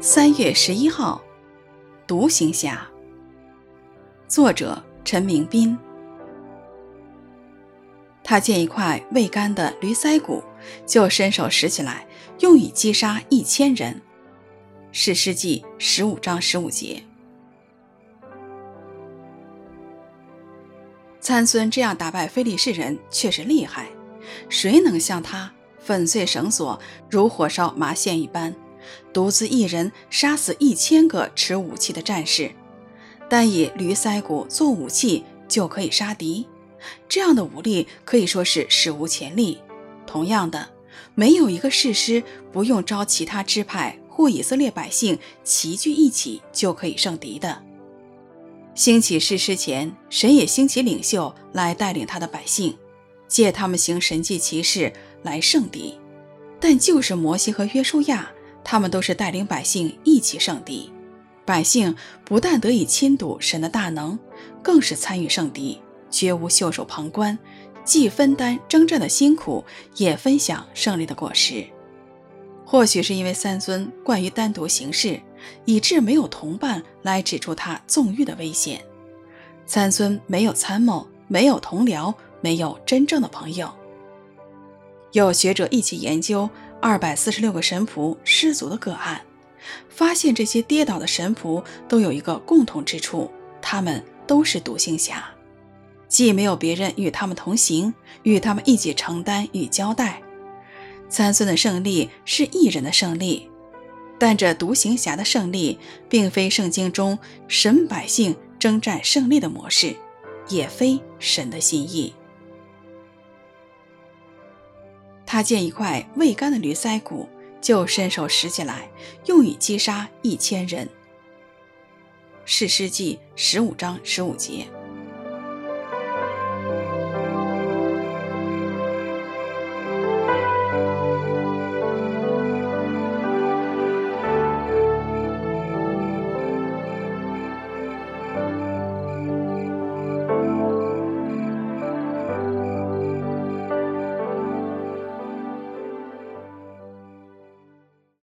三月十一号，独行侠。作者陈明斌。他见一块未干的驴腮骨，就伸手拾起来，用以击杀一千人。史诗记十五章十五节。参孙这样打败非利士人，确实厉害。谁能像他粉碎绳索，如火烧麻线一般？独自一人杀死一千个持武器的战士，单以驴腮骨做武器就可以杀敌，这样的武力可以说是史无前例。同样的，没有一个士师不用召其他支派或以色列百姓齐聚一起就可以胜敌的。兴起士师前，神也兴起领袖来带领他的百姓，借他们行神迹奇事来胜敌。但就是摩西和约书亚。他们都是带领百姓一起胜敌，百姓不但得以亲睹神的大能，更是参与胜敌，绝无袖手旁观，既分担征战的辛苦，也分享胜利的果实。或许是因为三尊惯于单独行事，以致没有同伴来指出他纵欲的危险。三尊没有参谋，没有同僚，没有真正的朋友。有学者一起研究。二百四十六个神仆失足的个案，发现这些跌倒的神仆都有一个共同之处，他们都是独行侠，既没有别人与他们同行，与他们一起承担与交代。参孙的胜利是一人的胜利，但这独行侠的胜利，并非圣经中神百姓征战胜利的模式，也非神的心意。他见一块未干的驴腮骨，就伸手拾起来，用以击杀一千人。史诗记十五章十五节。